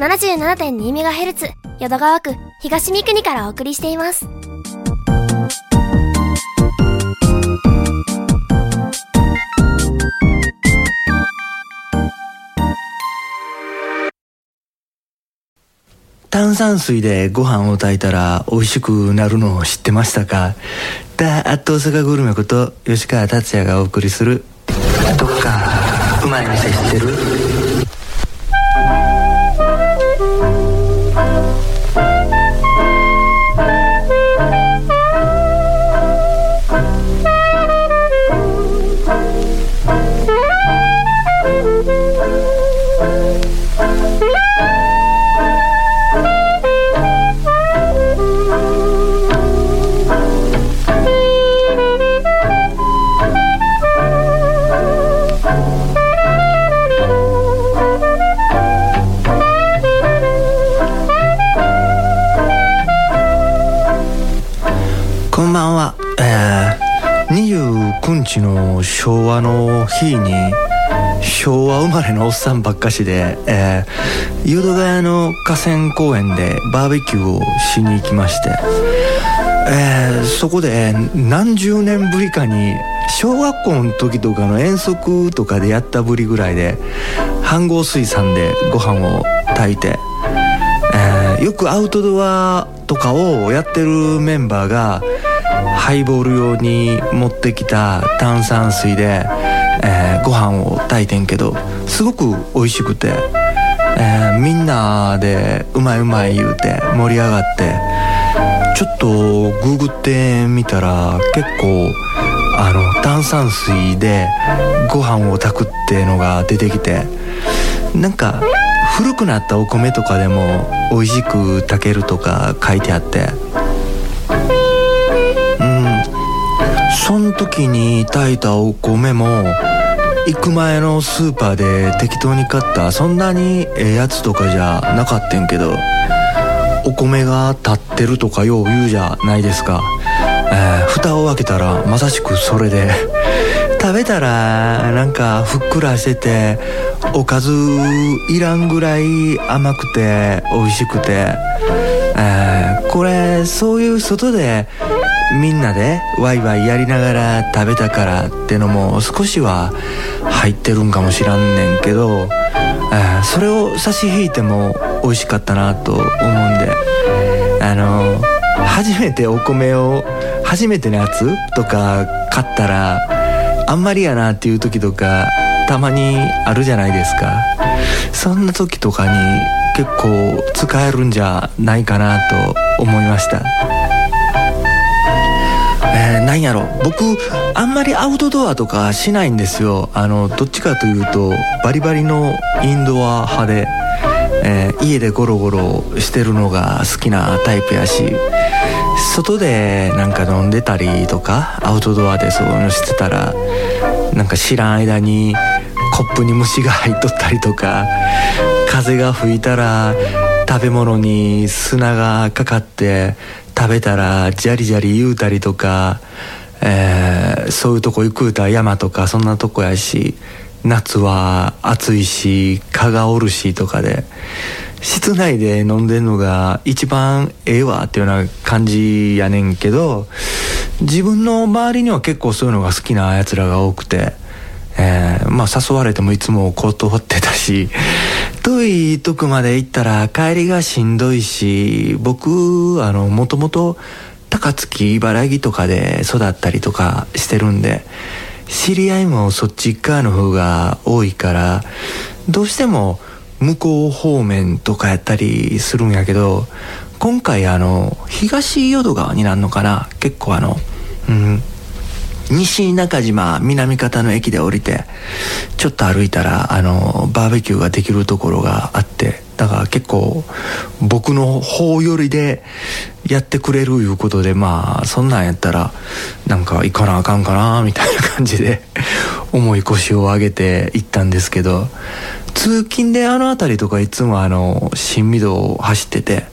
77.2MHz 淀川区東三国からお送りしています。炭酸水でご飯を炊いたら美味しくなるのを知ってましたか？ダーッと大阪グルメこと吉川達也がお送りする「どっかうまい店知ってる?」の日に昭和生まれのおっさんばっかしで、えー、淀ヶ谷の河川公園でバーベキューをしに行きまして、えー、そこで何十年ぶりかに小学校の時とかの遠足とかでやったぶりぐらいで飯合水産でご飯を炊いて、えー、よくアウトドアとかをやってるメンバーがハイボール用に持ってきた炭酸水で、えー、ご飯を炊いてんけどすごく美味しくて、えー、みんなでうまいうまい言うて盛り上がってちょっとググってみたら結構あの炭酸水でご飯を炊くってのが出てきてなんか古くなったお米とかでも美味しく炊けるとか書いてあってうん。その時に炊いたお米も行く前のスーパーで適当に買ったそんなにええやつとかじゃなかったんけどお米が立ってるとかよう言うじゃないですか、えー、蓋を開けたらまさしくそれで食べたらなんかふっくらしてておかずいらんぐらい甘くて美味しくて、えー、これそういう外でみんなでワイワイやりながら食べたからってのも少しは入ってるんかもしらんねんけど、え、それを差し引いても美味しかったなと思うんであの初めてお米を初めてのやつとか買ったらあんまりやなっていう時とかたまにあるじゃないですか。そんな時とかに結構使えるんじゃないかなと思いました。えー、なんやろ。僕あんまりアウトドアとかしないんですよ。あのどっちかというとバリバリのインドア派で、えー、家でゴロゴロしてるのが好きなタイプやし外でなんか飲んでたりとかアウトドアでそういうのしてたらなんか知らん間にコップに虫が入っとったりとか風が吹いたら食べ物に砂がかかって食べたらジャリジャリ言うたりとか、えー、そういうとこ行くうたら山とかそんなとこやし夏は暑いし蚊がおるしとかで室内で飲んでんのが一番ええわっていうような感じやねんけど自分の周りには結構そういうのが好きなやつらが多くて、えー、まあ誘われてもいつも断ってたし遠いとこまで行ったら帰りがしんどいし僕あのもともと高槻茨城とかで育ったりとかしてるんで知り合いもそっち側の方が多いからどうしても向こう方面とかやったりするんやけど今回あの東淀川になるのかな結構あのうん西中島南方の駅で降りてちょっと歩いたらあのバーベキューができるところがあってだから結構僕の方寄りでやってくれるいうことでまあそんなんやったらなんか行かなあかんかなみたいな感じで 重い腰を上げて行ったんですけど通勤であの辺りとかいつもあの新御堂を走ってて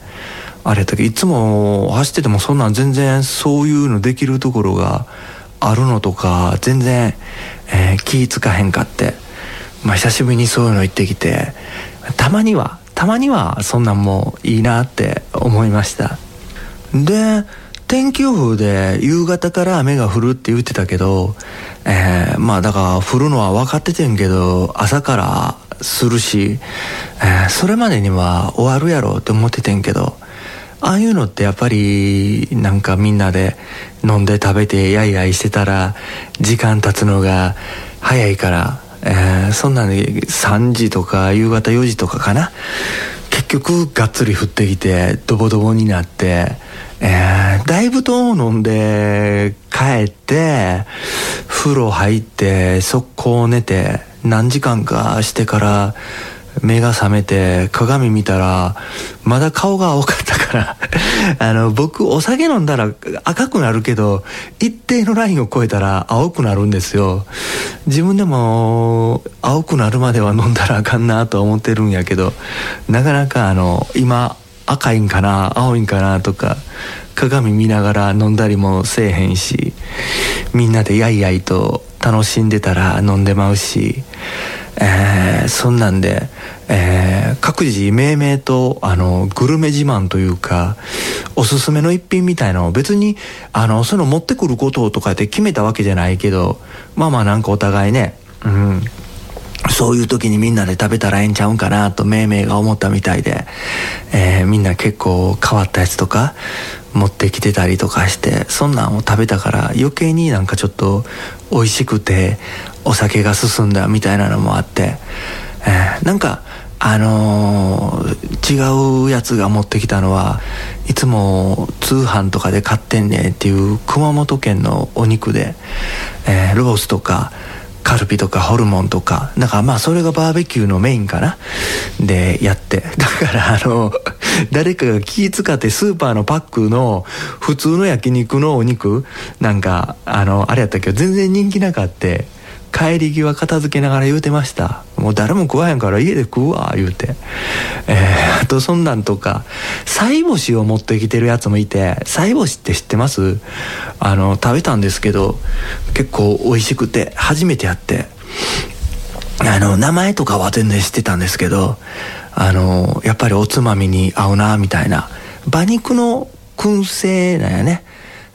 あれだけいつも走っててもそんなん全然そういうのできるところがあるのとか全然、えー、気ぃつかへんかって、まあ、久しぶりにそういうの行ってきて、たまにはたまにはそんなんもいいなって思いました。で天気予報で夕方から雨が降るって言ってたけど、えー、まあだから降るのは分かっててんけど朝からするし、えー、それまでには終わるやろって思っててんけどああいうのってやっぱりなんかみんなで飲んで食べてやいやいしてたら時間経つのが早いから、えー、そんなに3時とか夕方4時とかかな？結局がっつり降ってきてドボドボになって、えー、だいぶと飲んで帰って風呂入って速攻寝て何時間かしてから目が覚めて鏡見たらまだ顔が青かったから あの僕お酒飲んだら赤くなるけど一定のラインを超えたら青くなるんですよ。自分でも青くなるまでは飲んだらあかんなと思ってるんやけどなかなかあの今赤いんかな青いんかなとか鏡見ながら飲んだりもせえへんしみんなでやいやいと楽しんでたら飲んでまうしえー、そんなんで、えー、各自命名とあのグルメ自慢というかおすすめの一品みたいのを別にあのそういうの持ってくることとかって決めたわけじゃないけどまあまあなんかお互いねうんそういう時にみんなで食べたらええんちゃうんかなとめいめいが思ったみたいで、えー、みんな結構変わったやつとか持ってきてたりとかしてそんなんを食べたから余計になんかちょっと美味しくてお酒が進んだみたいなのもあって、えー、なんかあのー、違うやつが持ってきたのはいつも通販とかで買ってんねんっていう熊本県のお肉で、えー、ロースとかカルビとかホルモンとかだからまあそれがバーベキューのメインかな。でやって。だからあの誰かが気使ってスーパーのパックの普通の焼肉のお肉なんかあのあれやったけど全然人気なかって帰り際片付けながら言うてました。もう誰も食わへんから家で食うわ言うて。えー、あとそんなんとか菜干しを持ってきてるやつもいて菜干しって知ってます？あの食べたんですけど結構美味しくて初めてやって。あの名前とかは全然知ってたんですけどあのやっぱりおつまみに合うなみたいな。馬肉の燻製なんやね。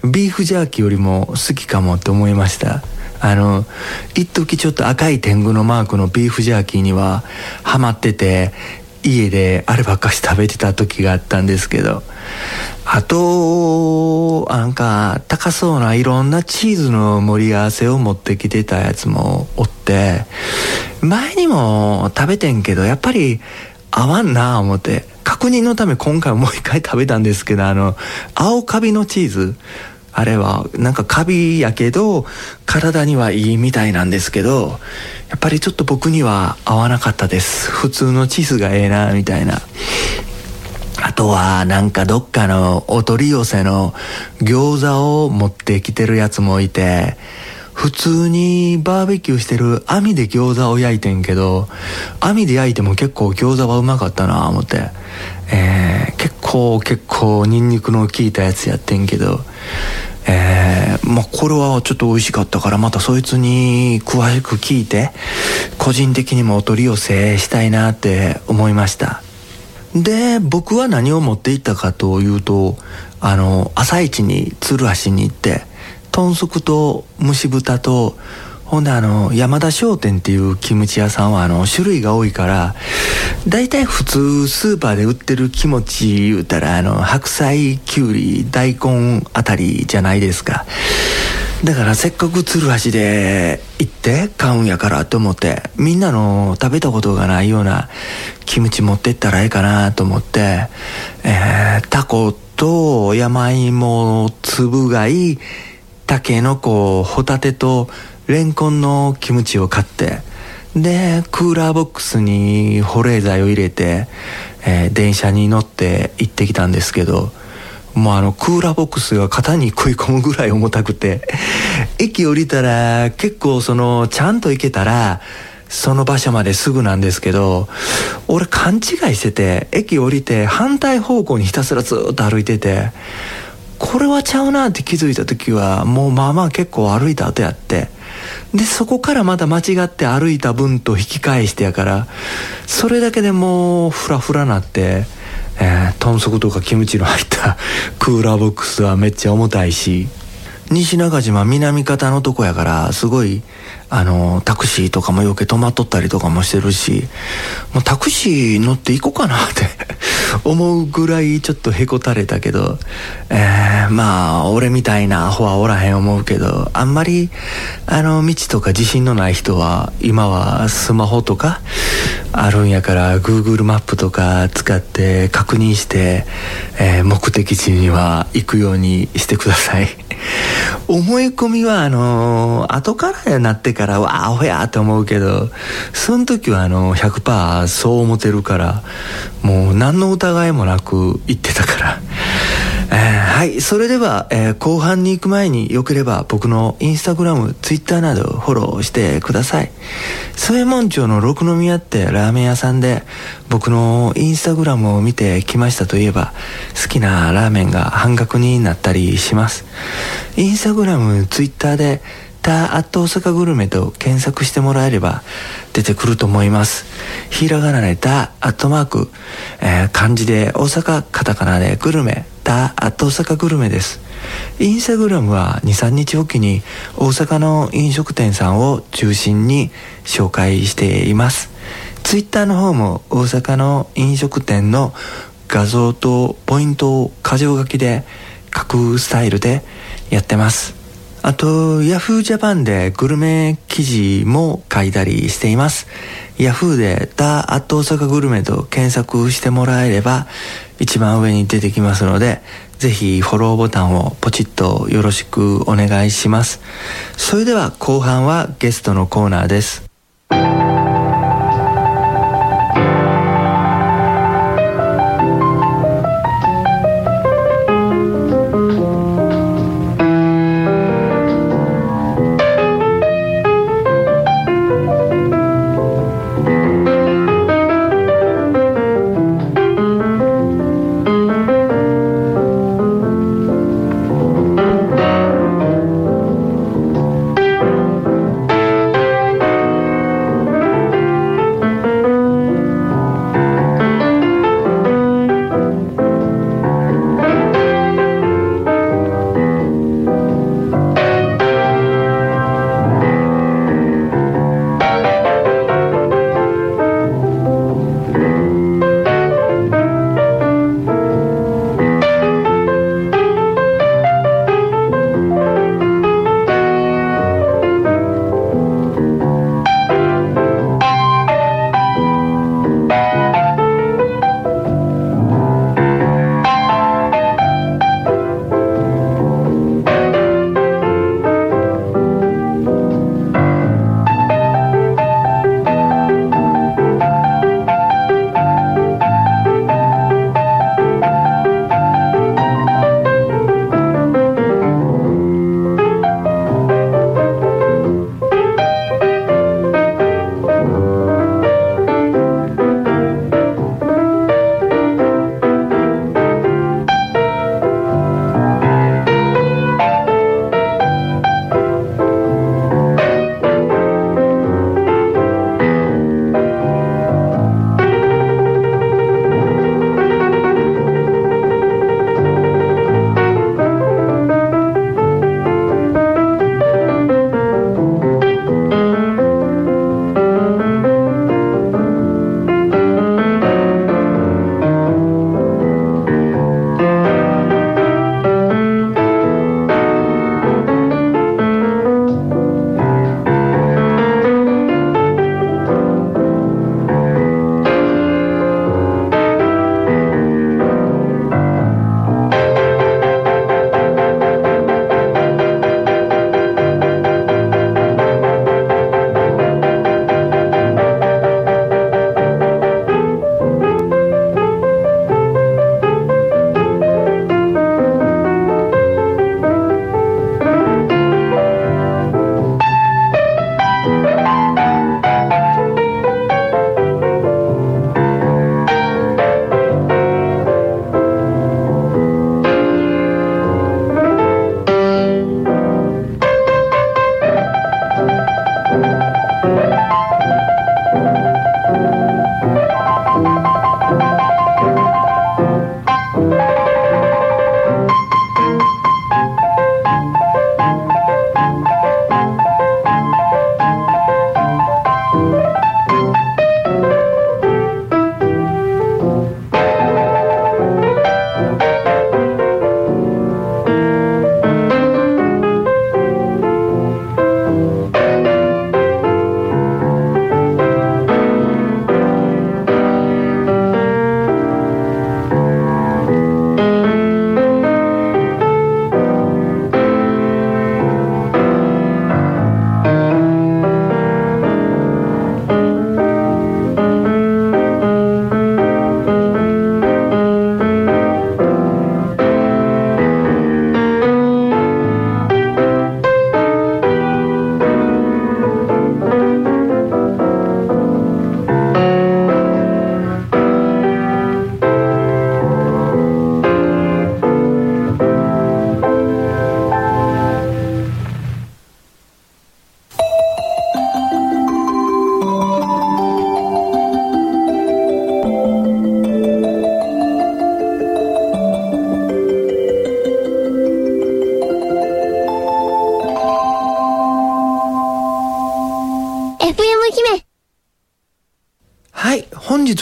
ビーフジャーキーよりも好きかもって思いました。あの一時ちょっと赤い天狗のマークのビーフジャーキーにはハマってて家であればっかし食べてた時があったんですけど。あとなんか高そうないろんなチーズの盛り合わせを持ってきてたやつもおって前にも食べてんけどやっぱり合わんなあ思って確認のため今回もう一回食べたんですけどあの青カビのチーズ。あれはなんかカビやけど体にはいいみたいなんですけどやっぱりちょっと僕には合わなかったです。普通のチーズがええなみたいな。あとはなんかどっかのお取り寄せの餃子を持ってきてるやつもいて普通にバーベキューしてる網で餃子を焼いてんけど網で焼いても結構餃子はうまかったな思って、えー、結構結構ニンニクの効いたやつやってんけど。えー、まあこれはちょっと美味しかったからまたそいつに詳しく聞いて個人的にもお取り寄せしたいなって思いました。で僕は何を持っていったかというとあの朝一に鶴橋に行って豚足と蒸し豚とほんであの山田商店っていうキムチ屋さんはあの種類が多いから大体普通スーパーで売ってるキムチ言うたらあの白菜きゅうり大根あたりじゃないですか。だからせっかく鶴橋で行って買うんやからと思ってみんなの食べたことがないようなキムチ持ってったらええかなと思って、えー、タコと山芋つぶ貝たけのこホタテとレンコンのキムチを買ってでクーラーボックスに保冷剤を入れて、えー、電車に乗って行ってきたんですけどもうあのクーラーボックスが肩に食い込むぐらい重たくて 駅降りたら結構そのちゃんと行けたらその場所まですぐなんですけど俺勘違いしてて駅降りて反対方向にひたすらずっと歩いててこれはちゃうなって気づいた時はもうまあまあ結構歩いた後やってでそこからまた間違って歩いた分と引き返してやからそれだけでもうフラフラなってえー、豚足とかキムチの入ったクーラーボックスはめっちゃ重たいし西中島南方のとこやからすごいあのタクシーとかも余計止まっとったりとかもしてるしもうタクシー乗って行こうかなって 思うぐらいちょっとへこたれたけど、えー、まあ俺みたいなアホはおらへん思うけどあんまりあの道とか自信のない人は今はスマホとかあるんやから Google マップとか使って確認して、えー、目的地には行くようにしてください。思い込みはあのー、後からなってからわあアホやと思うけどその時はあの100%そう思ってるからもう何の疑いもなく言ってたから。えー、はい。それでは、えー、後半に行く前によければ僕のインスタグラムツイッターなどフォローしてください。添右衛門町の六宮ってラーメン屋さんで僕のインスタグラムを見てきましたといえば好きなラーメンが半額になったりします。インスタグラムツイッターでタアット大阪グルメと検索してもらえれば出てくると思います。ひらがなでタアットマーク、えー、漢字で大阪、カタカナでグルメ、タアット大阪グルメです。インスタグラムは2、3日おきに大阪の飲食店さんを中心に紹介しています。ツイッターの方も大阪の飲食店の画像とポイントを箇条書きで書くスタイルでやってます。あと、Yahoo Japan でグルメ記事も書いたりしています。Yahoo でダ・アット大阪グルメと検索してもらえれば一番上に出てきますので、ぜひフォローボタンをポチッとよろしくお願いします。それでは後半はゲストのコーナーです。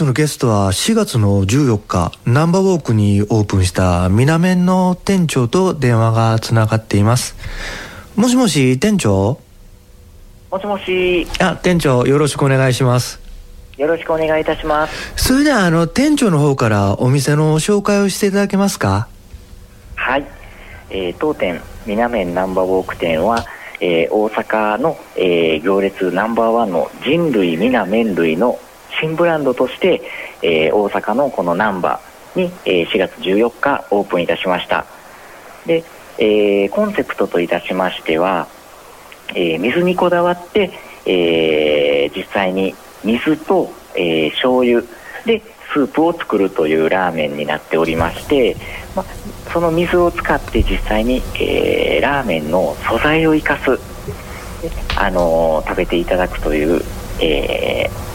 日のゲストは4月の14日、ナンバーウォークにオープンしたミナメンの店長と電話がつながっています。もしもし、店長？もしもし。あ、店長、よろしくお願いします。よろしくお願いいたします。それでは、あの、店長の方からお店の紹介をしていただけますか？はい。えー、当店、みなめんナンバーウォーク店は、えー、大阪の、えー、行列ナンバーワンの人類みな麺類の新ブランドとして、えー、大阪のこのナンバーに、えー、4月14日オープンいたしました。で、えー、コンセプトといたしましては、えー、水にこだわって、えー、実際に水と、えー、醤油でスープを作るというラーメンになっておりまして、ま、その水を使って実際に、えー、ラーメンの素材を生かす、あのー、食べていただくという、えー、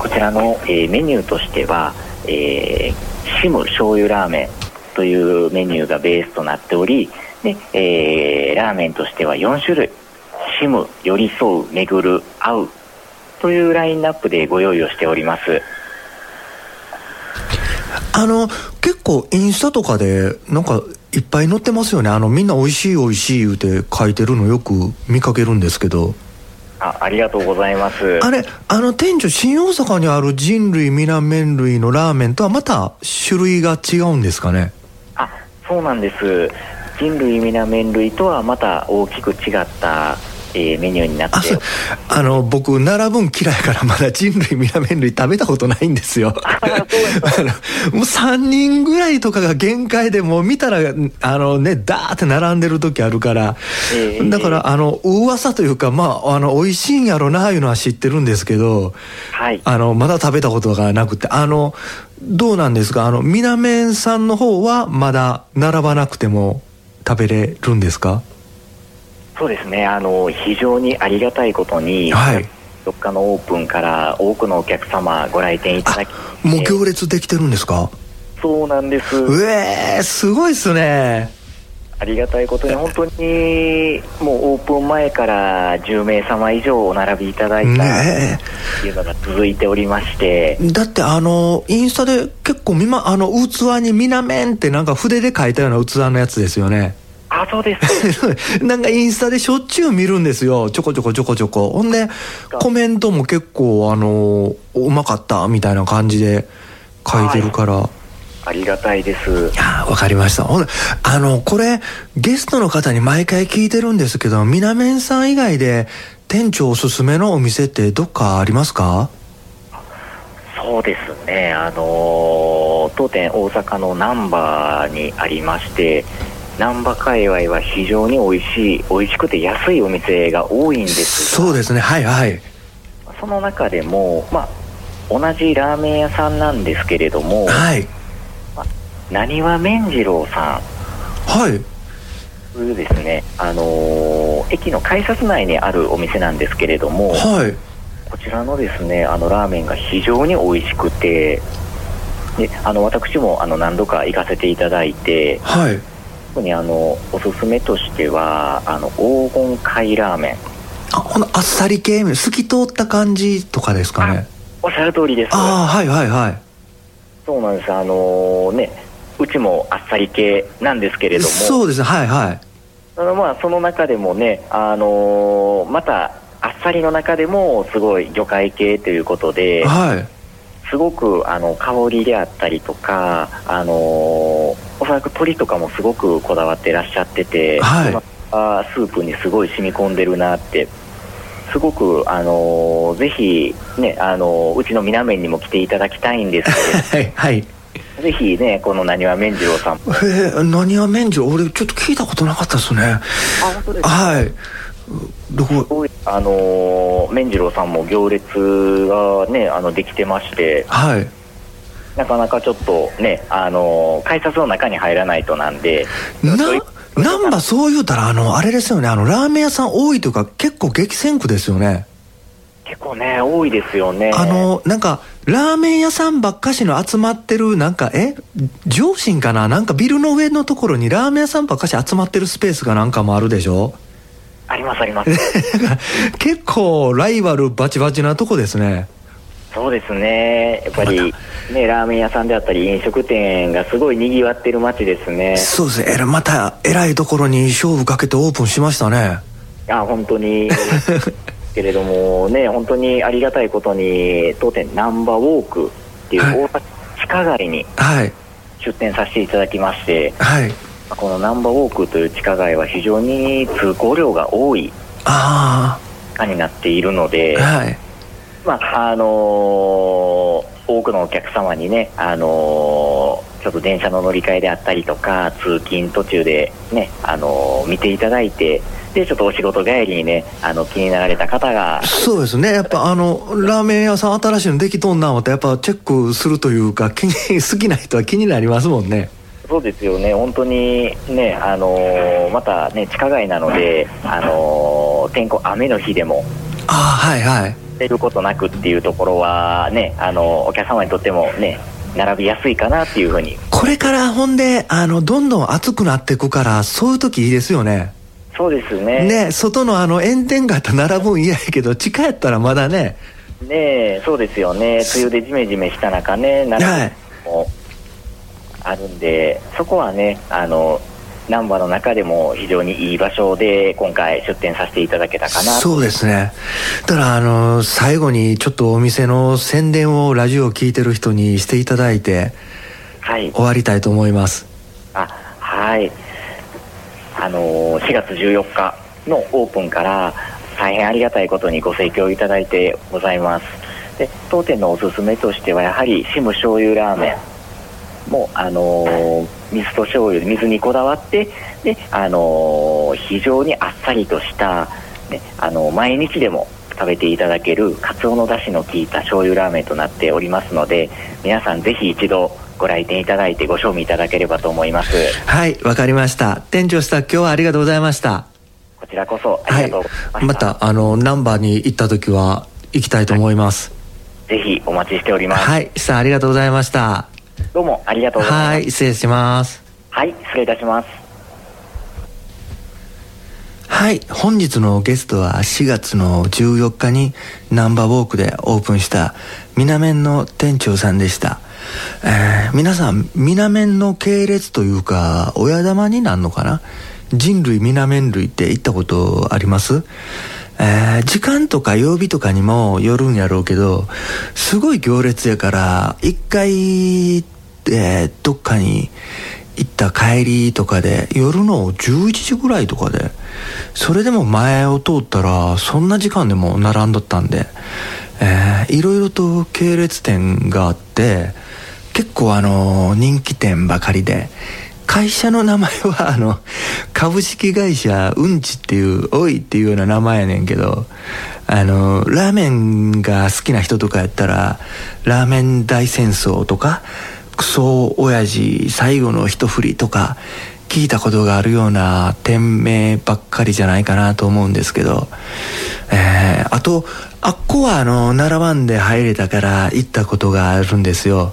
こちらの、えメニューとしては、えシム醤油ラーメンというメニューがベースとなっておりで、えラーメンとしては4種類シム寄り添う巡る合うというラインナップでご用意をしております。あの結構インスタとかでなんかいっぱい載ってますよね。あのみんな美味しい美味しい言うて書いてるのよく見かけるんですけど。あありがとうございます。あれあの店長新大阪にある人類皆麺類のラーメンとはまた種類が違うんですかね？あそうなんです。人類皆麺類とはまた大きく違ったえー、メニューになって。あの僕並ぶん嫌いからまだ人類皆麺類食べたことないんですよ。あ のもう3人ぐらいとかが限界でもう見たらあのねダーって並んでる時あるから、えー、だからあの噂というかまああの美味しいんやろないうのは知ってるんですけど、はい、あのまだ食べたことがなくて。あのどうなんですか？あの皆麺さんの方はまだ並ばなくても食べれるんですか？そうですね。あの非常にありがたいことに、はい、4日のオープンから多くのお客様ご来店いただきもう行列できてるんですか？そうなんです。うえー、すごいっすね。ありがたいことに本当にもうオープン前から10名様以上お並びいただいたっていうのが続いておりまして、ね、だってあのインスタで結構みまあの器に「みなめん」ってなんか筆で書いたような器のやつですよねあ、そうです。なんかインスタでしょっちゅう見るんですよ。ちょこちょこちょこちょこ。ほんで、コメントも結構、あの、うまかったみたいな感じで書いてるから。はいありがたいです。あわかりました。ほんあの、これ、ゲストの方に毎回聞いてるんですけど、みなめんさん以外で、店長おすすめのお店ってどっかありますか？そうですね。あの当店大阪の難波にありまして、難波界隈は非常に美味しい美味しくて安いお店が多いんですそうですね。はいはい。その中でもまあ同じラーメン屋さんなんですけれどもはい。なにわ麺次郎さん。はい。というですねあのー、駅の改札内にあるお店なんですけれどもはい。こちらのですねあのラーメンが非常に美味しくてであの私もあの何度か行かせていただいて、はい、特にあのおすすめとしてはあの黄金貝ラーメン。あこのあっさり系透き通った感じとかですかね？おっしゃる通りです。ああはいはいはい。そうなんです。あのー、ねうちもあっさり系なんですけれども。そうですね。はいはい。あのまあその中でもねあのー、またあっさりの中でもすごい魚介系ということで、はい、すごくあの香りであったりとかあのーおそらく鶏とかもすごくこだわってらっしゃってて、はい、あスープにすごい染み込んでるなってすごく、あのー、ぜひ、ね、あのー、うちの皆面にも来ていただきたいんですけど、はい、ぜひね、このなにわ麺次郎さん。えー、なにわ麺次郎、俺ちょっと聞いたことなかったですね。あ、本当ですはい。どこ？あのー、麺次郎さんも行列がね、あの、できてまして、はい。なかなかちょっとね、あの改札の中に入らないとなんで。な難波そう言うたら、あの、あれですよね、あの、ラーメン屋さん多いというか、結構激戦区ですよね。結構ね、多いですよね。あの、なんか、ラーメン屋さんばっかしの集まってる、なんか、え上信かな？なんかビルの上のところにラーメン屋さんばっかし集まってるスペースがなんかもあるでしょ？ありますあります。結構ライバルバチバチなとこですね。そうですね。やっぱり、ね、ラーメン屋さんであったり飲食店がすごいにぎわってる街ですね。そうですね。またえらいところに勝負かけてオープンしましたね。あ本当に。けれどもね本当にありがたいことに当店ナンバーウォークっていうはい。大阪地下街にはい。出店させていただきまして、はい。このナンバーウォークという地下街は非常に通行量が多いあ地下になっているので、あはいまああのー多くのお客様にね、あのーちょっと電車の乗り換えであったりとか通勤途中でね、あのー見ていただいてでちょっとお仕事帰りにねあの気になられた方がそうですね。やっぱあのラーメン屋さん新しいのできとんな思ってやっぱチェックするというか気に 好きな人は気になりますもんね。そうですよね。本当にね、あのーまたね地下街なので、あのー天候雨の日でも。ああはいはい出ることなくっていうところはね、あのお客様にとってもね並びやすいかなっていうふうに。これからほんであのどんどん暑くなっていくからそういう時いいですよね。そうですね。ね外のあの炎天下と並ぶん嫌やけど地下やったらまだね。ねえそうですよね。梅雨でジメジメした中ね並ぶもあるんで、そこはねあの難波の中でも非常にいい場所で今回出店させていただけたかな。そうですね。だからあの最後にちょっとお店の宣伝をラジオを聞いてる人にしていただいてはい。終わりたいと思います。あはい。あのー4月14日のオープンから大変ありがたいことにご盛況いただいてございます。で当店のおすすめとしてはやはりシム醤油ラーメンもあのー水と醤油水にこだわってであのー非常にあっさりとした、ねあの毎日でも食べていただけるカツオの出汁の効いた醤油ラーメンとなっておりますので皆さんぜひ一度ご来店いただいてご賞味いただければと思います。はいわかりました。店長さん今日はありがとうございました。こちらこそあはいりがとうございました、またあのナンバーに行った時は行きたいと思います。ぜひお待ちしております、はいさあありがとうございましたどうもありがとうございます。はい失礼します。はい失礼いたします。はい本日のゲストは4月の14日にナンバーウォークでオープンしたみなめんの店長さんでした、えー皆さんみなめんの系列というか親玉になんのかな？人類みなめん類って行ったことあります？えー時間とか曜日とかにもよるんやろうけどすごい行列やから一回、えーどっかに行った帰りとかで夜の11時ぐらいとかでそれでも前を通ったらそんな時間でも並んどったんで、えいろいろと系列店があって結構あの人気店ばかりで会社の名前は あの株式会社うんちっていう「おい」っていうような名前やねんけどあのラーメンが好きな人とかやったら「ラーメン大戦争」とか「クソ親父最後の一振り」とか聞いたことがあるような店名ばっかりじゃないかなと思うんですけど、えーあとあっこはあの奈良湾で入れたから行ったことがあるんですよ。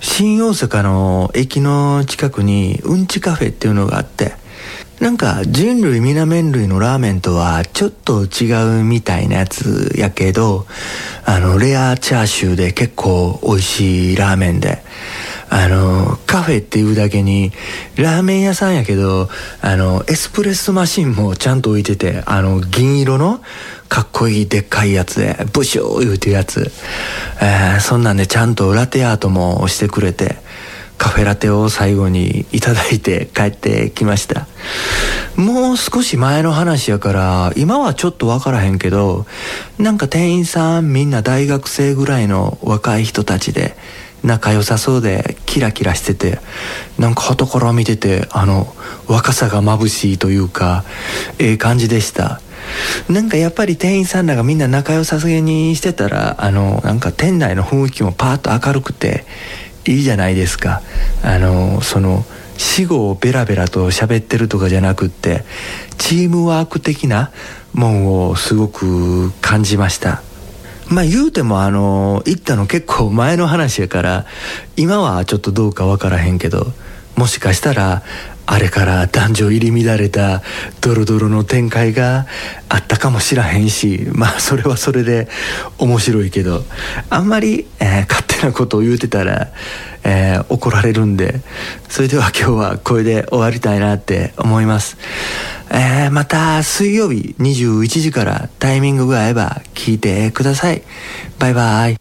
新大阪の駅の近くにうんちカフェっていうのがあってなんか人類みな麺類のラーメンとはちょっと違うみたいなやつやけどあのレアチャーシューで結構美味しいラーメンで。あのカフェっていうだけにラーメン屋さんやけどあのエスプレッソマシンもちゃんと置いててあの銀色のかっこいいでっかいやつでブシュー言うてるやつ、えーそんなんでちゃんとラテアートもしてくれて。カフェラテを最後にいただいて帰ってきました。もう少し前の話やから今はちょっと分からへんけどなんか店員さんみんな大学生ぐらいの若い人たちで仲良さそうでキラキラしててなんか傍から見ててあの若さが眩しいというかええ感じでした。なんかやっぱり店員さんらがみんな仲良さすげにしてたらあのなんか店内の雰囲気もパーッと明るくていいじゃないですか。あのその死後をベラベラと喋ってるとかじゃなくってチームワーク的なもんをすごく感じました。まあ言うてもあの行ったの結構前の話やから今はちょっとどうかわからへんけどもしかしたらあれから男女入り乱れたドロドロの展開があったかもしらへんしまあそれはそれで面白いけどあんまり、えー、勝手なことを言うてたら、えー、怒られるんでそれでは今日はこれで終わりたいなって思います、えー、また水曜日21時からタイミングが合えば聞いてください。バイバイ。